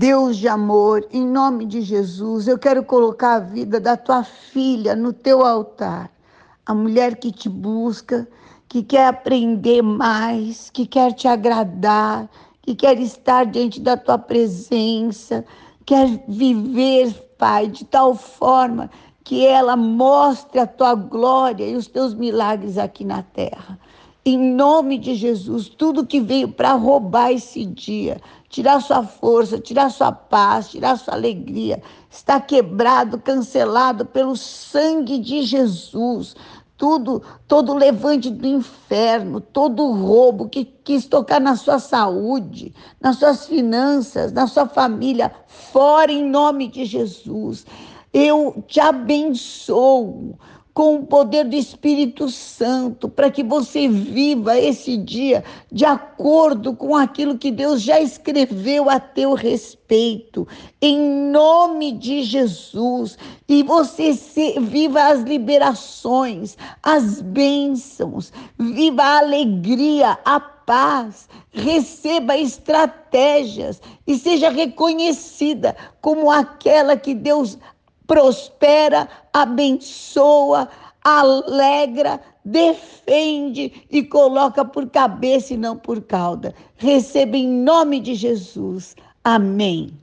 Deus de amor, em nome de Jesus, eu quero colocar a vida da tua filha no teu altar. A mulher que te busca, que quer aprender mais, que quer te agradar, que quer estar diante da tua presença, quer viver, Pai, de tal forma que ela mostre a tua glória e os teus milagres aqui na terra. Em nome de Jesus, tudo que veio para roubar esse dia, tirar sua força, tirar sua paz, tirar sua alegria, está quebrado, cancelado pelo sangue de Jesus. Tudo, todo levante do inferno, todo roubo que quis tocar na sua saúde, nas suas finanças, na sua família, fora em nome de Jesus. Eu te abençoo com o poder do Espírito Santo, para que você viva esse dia de acordo com aquilo que Deus já escreveu a teu respeito, em nome de Jesus, e você se, viva as liberações, as bênçãos, viva a alegria, a paz, receba estratégias e seja reconhecida como aquela que Deus prospera, abençoa, alegra, defende e coloca por cabeça e não por cauda. Receba em nome de Jesus. Amém.